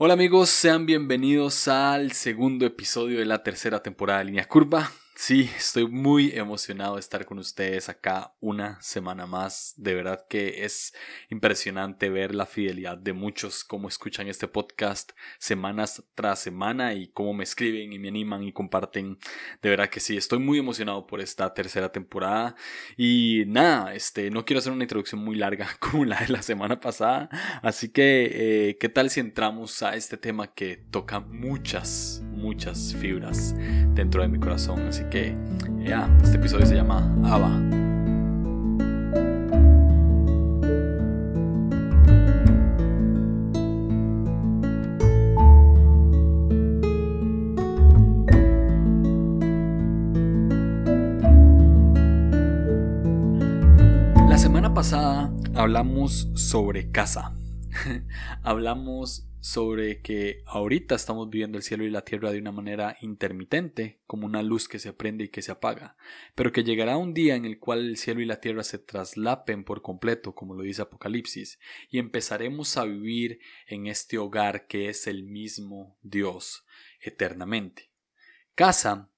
Hola amigos, sean bienvenidos al segundo episodio de la tercera temporada de Línea Curva. Sí, estoy muy emocionado de estar con ustedes acá una semana más. De verdad que es impresionante ver la fidelidad de muchos, cómo escuchan este podcast semanas tras semana y cómo me escriben y me animan y comparten. De verdad que sí, estoy muy emocionado por esta tercera temporada. Y nada, este, no quiero hacer una introducción muy larga como la de la semana pasada. Así que, eh, ¿qué tal si entramos a este tema que toca muchas, muchas fibras dentro de mi corazón? Así que ya, este episodio se llama Ava. La semana pasada hablamos sobre casa. hablamos sobre que ahorita estamos viviendo el cielo y la tierra de una manera intermitente, como una luz que se prende y que se apaga, pero que llegará un día en el cual el cielo y la tierra se traslapen por completo, como lo dice Apocalipsis, y empezaremos a vivir en este hogar que es el mismo Dios eternamente. Casa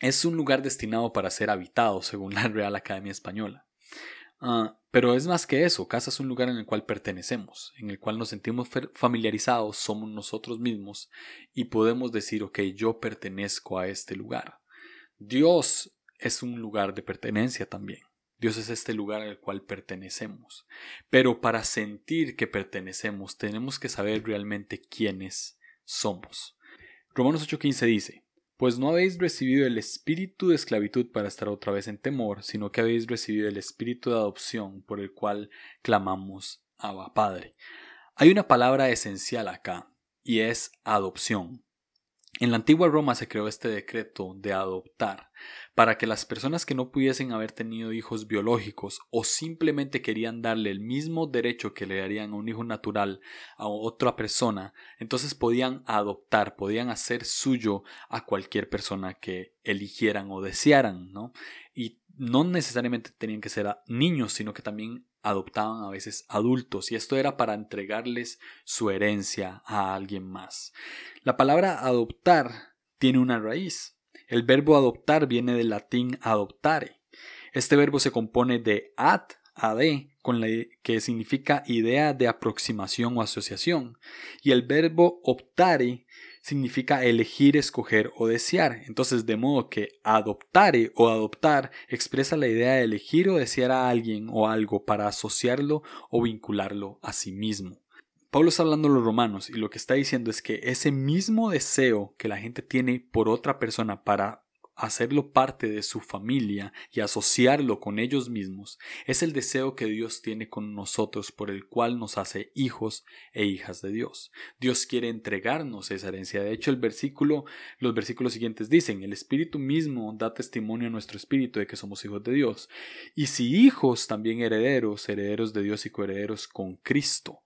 es un lugar destinado para ser habitado, según la Real Academia Española. Ah, pero es más que eso, casa es un lugar en el cual pertenecemos, en el cual nos sentimos familiarizados, somos nosotros mismos y podemos decir, ok, yo pertenezco a este lugar. Dios es un lugar de pertenencia también. Dios es este lugar al cual pertenecemos. Pero para sentir que pertenecemos tenemos que saber realmente quiénes somos. Romanos 8:15 dice, pues no habéis recibido el espíritu de esclavitud para estar otra vez en temor, sino que habéis recibido el espíritu de adopción por el cual clamamos Abba Padre. Hay una palabra esencial acá, y es adopción. En la antigua Roma se creó este decreto de adoptar para que las personas que no pudiesen haber tenido hijos biológicos o simplemente querían darle el mismo derecho que le darían a un hijo natural a otra persona, entonces podían adoptar, podían hacer suyo a cualquier persona que eligieran o desearan, ¿no? Y no necesariamente tenían que ser niños, sino que también adoptaban a veces adultos y esto era para entregarles su herencia a alguien más. La palabra adoptar tiene una raíz. El verbo adoptar viene del latín adoptare. Este verbo se compone de ad, ad, con la, que significa idea de aproximación o asociación, y el verbo optare significa elegir, escoger o desear. Entonces, de modo que adoptare o adoptar expresa la idea de elegir o desear a alguien o algo para asociarlo o vincularlo a sí mismo. Pablo está hablando a los romanos y lo que está diciendo es que ese mismo deseo que la gente tiene por otra persona para hacerlo parte de su familia y asociarlo con ellos mismos, es el deseo que Dios tiene con nosotros por el cual nos hace hijos e hijas de Dios. Dios quiere entregarnos esa herencia. De hecho, el versículo, los versículos siguientes dicen, el Espíritu mismo da testimonio a nuestro espíritu de que somos hijos de Dios. Y si hijos, también herederos, herederos de Dios y coherederos con Cristo.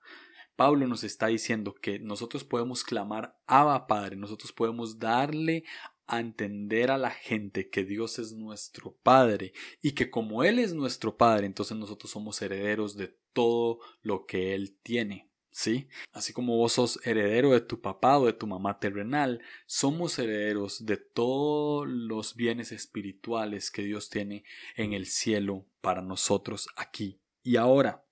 Pablo nos está diciendo que nosotros podemos clamar Abba Padre, nosotros podemos darle a entender a la gente que Dios es nuestro Padre y que como Él es nuestro Padre, entonces nosotros somos herederos de todo lo que Él tiene. ¿Sí? Así como vos sos heredero de tu papá o de tu mamá terrenal, somos herederos de todos los bienes espirituales que Dios tiene en el cielo para nosotros aquí y ahora.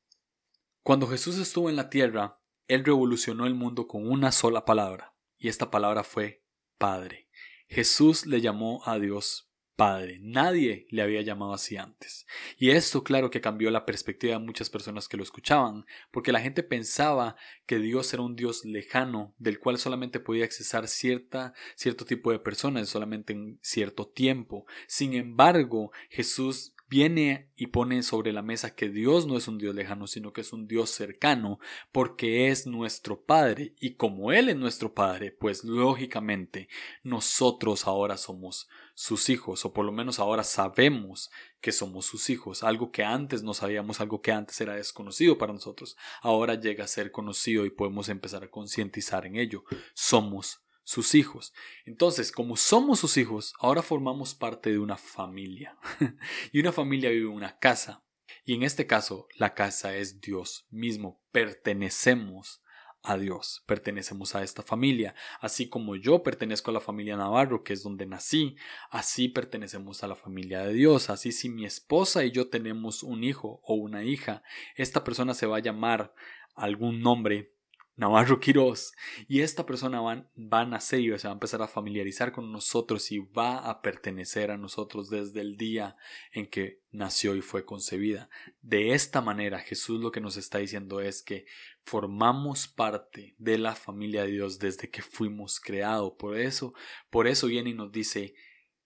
Cuando Jesús estuvo en la tierra, Él revolucionó el mundo con una sola palabra, y esta palabra fue Padre. Jesús le llamó a Dios Padre. Nadie le había llamado así antes. Y esto, claro, que cambió la perspectiva de muchas personas que lo escuchaban, porque la gente pensaba que Dios era un Dios lejano, del cual solamente podía accesar cierta, cierto tipo de personas, solamente en cierto tiempo. Sin embargo, Jesús viene y pone sobre la mesa que Dios no es un Dios lejano, sino que es un Dios cercano, porque es nuestro Padre, y como Él es nuestro Padre, pues lógicamente nosotros ahora somos sus hijos, o por lo menos ahora sabemos que somos sus hijos, algo que antes no sabíamos, algo que antes era desconocido para nosotros, ahora llega a ser conocido y podemos empezar a concientizar en ello, somos sus hijos. Entonces, como somos sus hijos, ahora formamos parte de una familia. y una familia vive en una casa. Y en este caso, la casa es Dios mismo. Pertenecemos a Dios, pertenecemos a esta familia, así como yo pertenezco a la familia Navarro, que es donde nací, así pertenecemos a la familia de Dios, así si mi esposa y yo tenemos un hijo o una hija, esta persona se va a llamar algún nombre Navarro Quiroz. Y esta persona va, va, a y se va a empezar a familiarizar con nosotros y va a pertenecer a nosotros desde el día en que nació y fue concebida. De esta manera Jesús lo que nos está diciendo es que formamos parte de la familia de Dios desde que fuimos creados. Por eso, por eso viene y nos dice,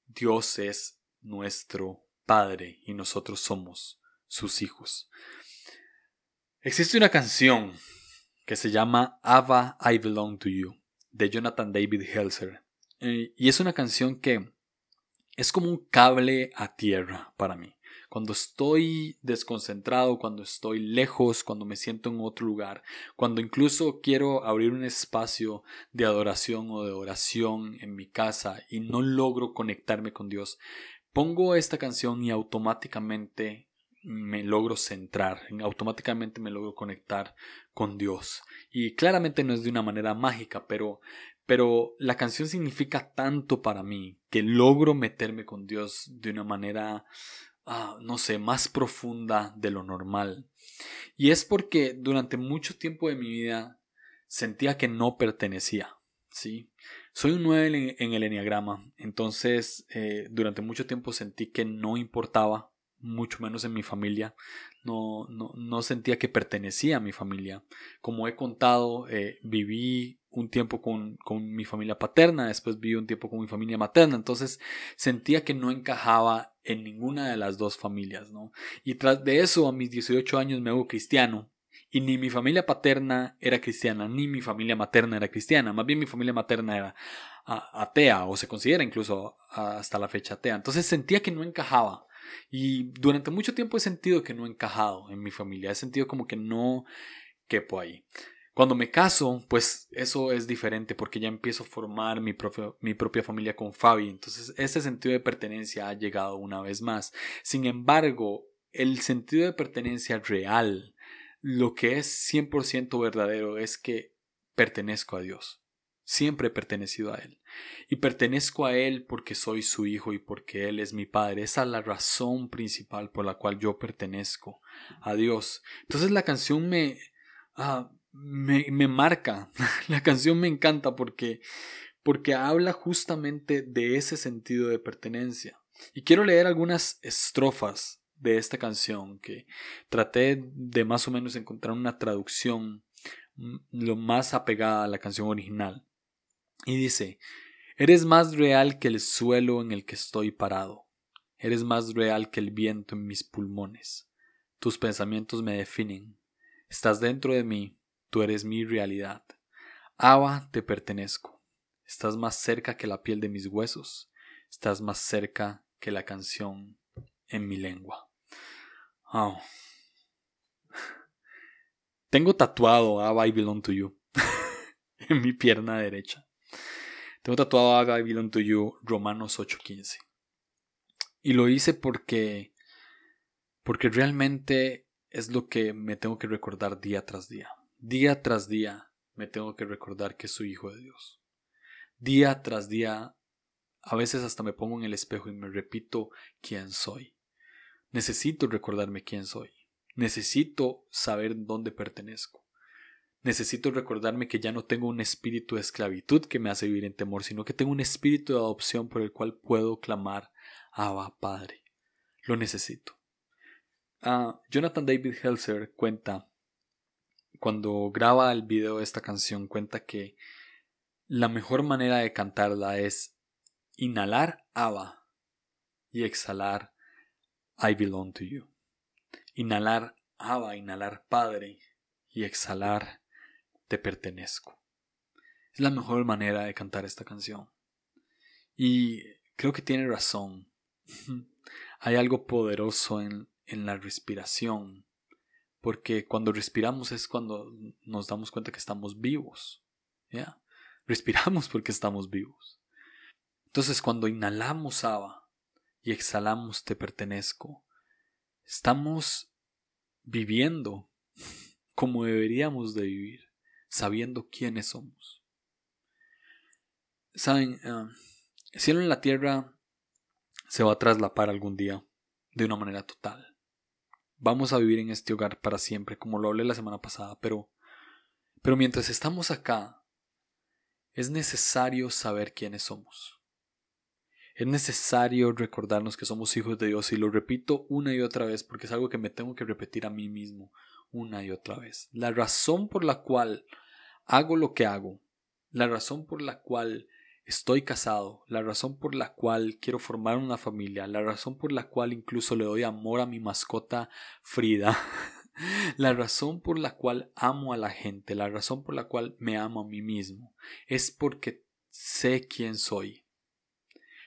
Dios es nuestro Padre y nosotros somos sus hijos. Existe una canción que se llama Ava I Belong to You de Jonathan David Helser. Eh, y es una canción que es como un cable a tierra para mí. Cuando estoy desconcentrado, cuando estoy lejos, cuando me siento en otro lugar, cuando incluso quiero abrir un espacio de adoración o de oración en mi casa y no logro conectarme con Dios, pongo esta canción y automáticamente me logro centrar, automáticamente me logro conectar con Dios. Y claramente no es de una manera mágica, pero, pero la canción significa tanto para mí que logro meterme con Dios de una manera, ah, no sé, más profunda de lo normal. Y es porque durante mucho tiempo de mi vida sentía que no pertenecía. ¿sí? Soy un 9 en, el enneagrama, entonces eh, durante mucho tiempo sentí que no importaba mucho menos en mi familia. No, no, no, sentía que pertenecía a mi familia. Como he contado, eh, viví un tiempo con, con, mi familia paterna, después viví un tiempo con mi familia materna, entonces sentía que no encajaba en ninguna de las dos familias, ¿no? Y tras de eso, a mis 18 años me hago cristiano, y ni mi familia paterna era cristiana, ni mi familia materna era cristiana, más bien mi familia materna era atea, o se considera incluso hasta la fecha atea, entonces sentía que no encajaba. Y durante mucho tiempo he sentido que no he encajado en mi familia, he sentido como que no quepo ahí. Cuando me caso, pues eso es diferente porque ya empiezo a formar mi, mi propia familia con Fabi. Entonces ese sentido de pertenencia ha llegado una vez más. Sin embargo, el sentido de pertenencia real, lo que es 100% verdadero es que pertenezco a Dios. Siempre he pertenecido a Él. Y pertenezco a Él porque soy su hijo y porque Él es mi Padre. Esa es la razón principal por la cual yo pertenezco a Dios. Entonces la canción me, ah, me, me, marca. la canción me encanta porque, porque habla justamente de ese sentido de pertenencia. Y quiero leer algunas estrofas de esta canción que traté de más o menos encontrar una traducción mm, lo más apegada a la canción original. Y dice, Eres más real que el suelo en el que estoy parado. Eres más real que el viento en mis pulmones. Tus pensamientos me definen. Estás dentro de mí. Tú eres mi realidad. Ava, te pertenezco. Estás más cerca que la piel de mis huesos. Estás más cerca que la canción en mi lengua. Oh. Tengo tatuado Ava I belong to you en mi pierna derecha. Tengo tatuado I belong to you Romanos 8:15. Y lo hice porque porque realmente es lo que me tengo que recordar día tras día. Día tras día me tengo que recordar que soy hijo de Dios. Día tras día a veces hasta me pongo en el espejo y me repito quién soy. Necesito recordarme quién soy. Necesito saber dónde pertenezco. Necesito recordarme que ya no tengo un espíritu de esclavitud que me hace vivir en temor, sino que tengo un espíritu de adopción por el cual puedo clamar Abba Padre. Lo necesito. Ah, Jonathan David Helser cuenta, cuando graba el video de esta canción, cuenta que la mejor manera de cantarla es inhalar Abba y exhalar I belong to you. Inhalar Abba, inhalar Padre y exhalar te pertenezco. Es la mejor manera de cantar esta canción. Y creo que tiene razón. Hay algo poderoso en, en la respiración. Porque cuando respiramos es cuando nos damos cuenta que estamos vivos. ¿Ya? Respiramos porque estamos vivos. Entonces cuando inhalamos Ava y exhalamos te pertenezco, estamos viviendo como deberíamos de vivir sabiendo quiénes somos. Saben, ah, el cielo en la tierra se va a traslapar algún día de una manera total. Vamos a vivir en este hogar para siempre, como lo hablé la semana pasada, pero, pero mientras estamos acá, es necesario saber quiénes somos. Es necesario recordarnos que somos hijos de Dios y lo repito una y otra vez porque es algo que me tengo que repetir a mí mismo una y otra vez. La razón por la cual hago lo que hago, la razón por la cual estoy casado, la razón por la cual quiero formar una familia, la razón por la cual incluso le doy amor a mi mascota Frida, la razón por la cual amo a la gente, la razón por la cual me amo a mí mismo, es porque sé quién soy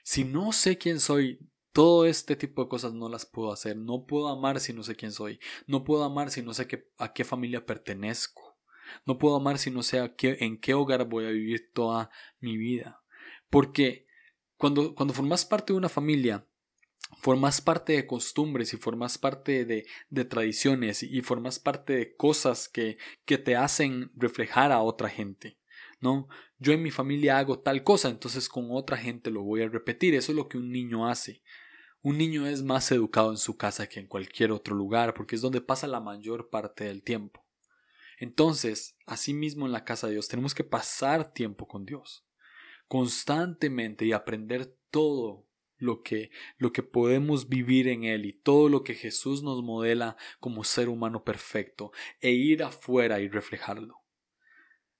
si no sé quién soy, todo este tipo de cosas no las puedo hacer. No puedo amar si no sé quién soy. No puedo amar si no sé a qué familia pertenezco. No puedo amar si no sé en qué hogar voy a vivir toda mi vida. Porque cuando, cuando formas parte de una familia, formas parte de costumbres y formas parte de, de tradiciones y formas parte de cosas que, que te hacen reflejar a otra gente. ¿no? Yo en mi familia hago tal cosa, entonces con otra gente lo voy a repetir. Eso es lo que un niño hace. Un niño es más educado en su casa que en cualquier otro lugar, porque es donde pasa la mayor parte del tiempo. Entonces, asimismo en la casa de Dios, tenemos que pasar tiempo con Dios, constantemente y aprender todo lo que, lo que podemos vivir en Él y todo lo que Jesús nos modela como ser humano perfecto, e ir afuera y reflejarlo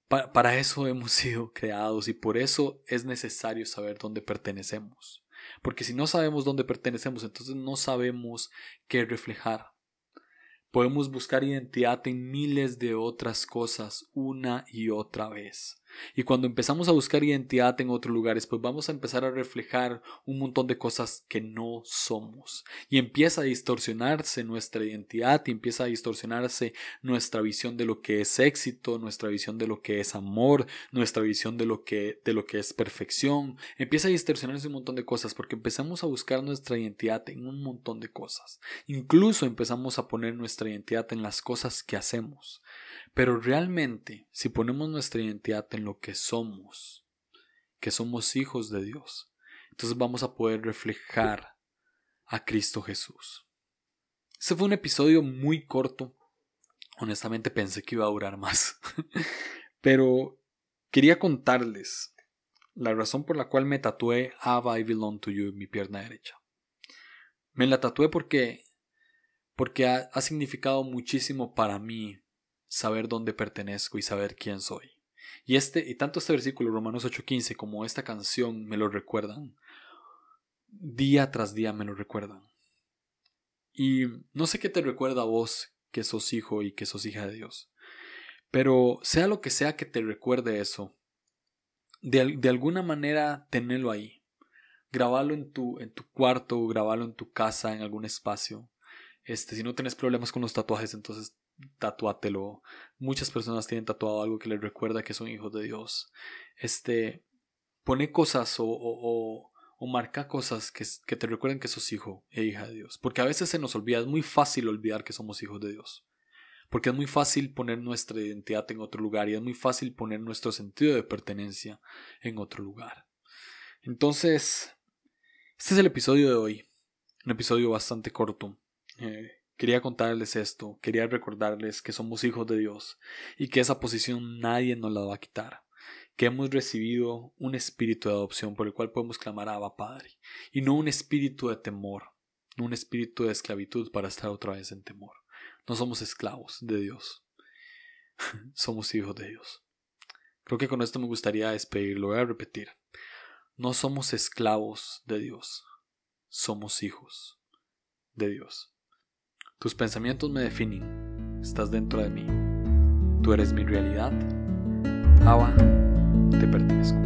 para eso hemos sido creados y por eso es necesario saber dónde pertenecemos. Porque si no sabemos dónde pertenecemos, entonces no sabemos qué reflejar. Podemos buscar identidad en miles de otras cosas una y otra vez. Y cuando empezamos a buscar identidad en otros lugares, pues vamos a empezar a reflejar un montón de cosas que no somos. Y empieza a distorsionarse nuestra identidad y empieza a distorsionarse nuestra visión de lo que es éxito, nuestra visión de lo que es amor, nuestra visión de lo que, de lo que es perfección. Empieza a distorsionarse un montón de cosas porque empezamos a buscar nuestra identidad en un montón de cosas. Incluso empezamos a poner nuestra identidad en las cosas que hacemos. Pero realmente, si ponemos nuestra identidad en lo que somos, que somos hijos de Dios, entonces vamos a poder reflejar a Cristo Jesús. Este fue un episodio muy corto. Honestamente pensé que iba a durar más. Pero quería contarles la razón por la cual me tatué Ava I Belong to You en mi pierna derecha. Me la tatué porque porque ha, ha significado muchísimo para mí saber dónde pertenezco y saber quién soy. Y este y tanto este versículo Romanos 8:15 como esta canción me lo recuerdan. Día tras día me lo recuerdan. Y no sé qué te recuerda a vos que sos hijo y que sos hija de Dios. Pero sea lo que sea que te recuerde eso, de, de alguna manera tenelo ahí. Grabalo en tu, en tu cuarto, grabalo en tu casa, en algún espacio. Este, si no tienes problemas con los tatuajes, entonces tatuátelo. Muchas personas tienen tatuado algo que les recuerda que son hijos de Dios. Este, pone cosas o, o, marca cosas que, que, te recuerden que sos hijo e hija de Dios. Porque a veces se nos olvida, es muy fácil olvidar que somos hijos de Dios. Porque es muy fácil poner nuestra identidad en otro lugar y es muy fácil poner nuestro sentido de pertenencia en otro lugar. Entonces, este es el episodio de hoy. Un episodio bastante corto. Eh, Quería contarles esto, quería recordarles que somos hijos de Dios y que esa posición nadie nos la va a quitar, que hemos recibido un espíritu de adopción por el cual podemos clamar a Abba Padre, y no un espíritu de temor, no un espíritu de esclavitud para estar otra vez en temor. No somos esclavos de Dios, somos hijos de Dios. Creo que con esto me gustaría despedir, lo voy a repetir. No somos esclavos de Dios, somos hijos de Dios. Tus pensamientos me definen. Estás dentro de mí. Tú eres mi realidad. Abba, te pertenezco.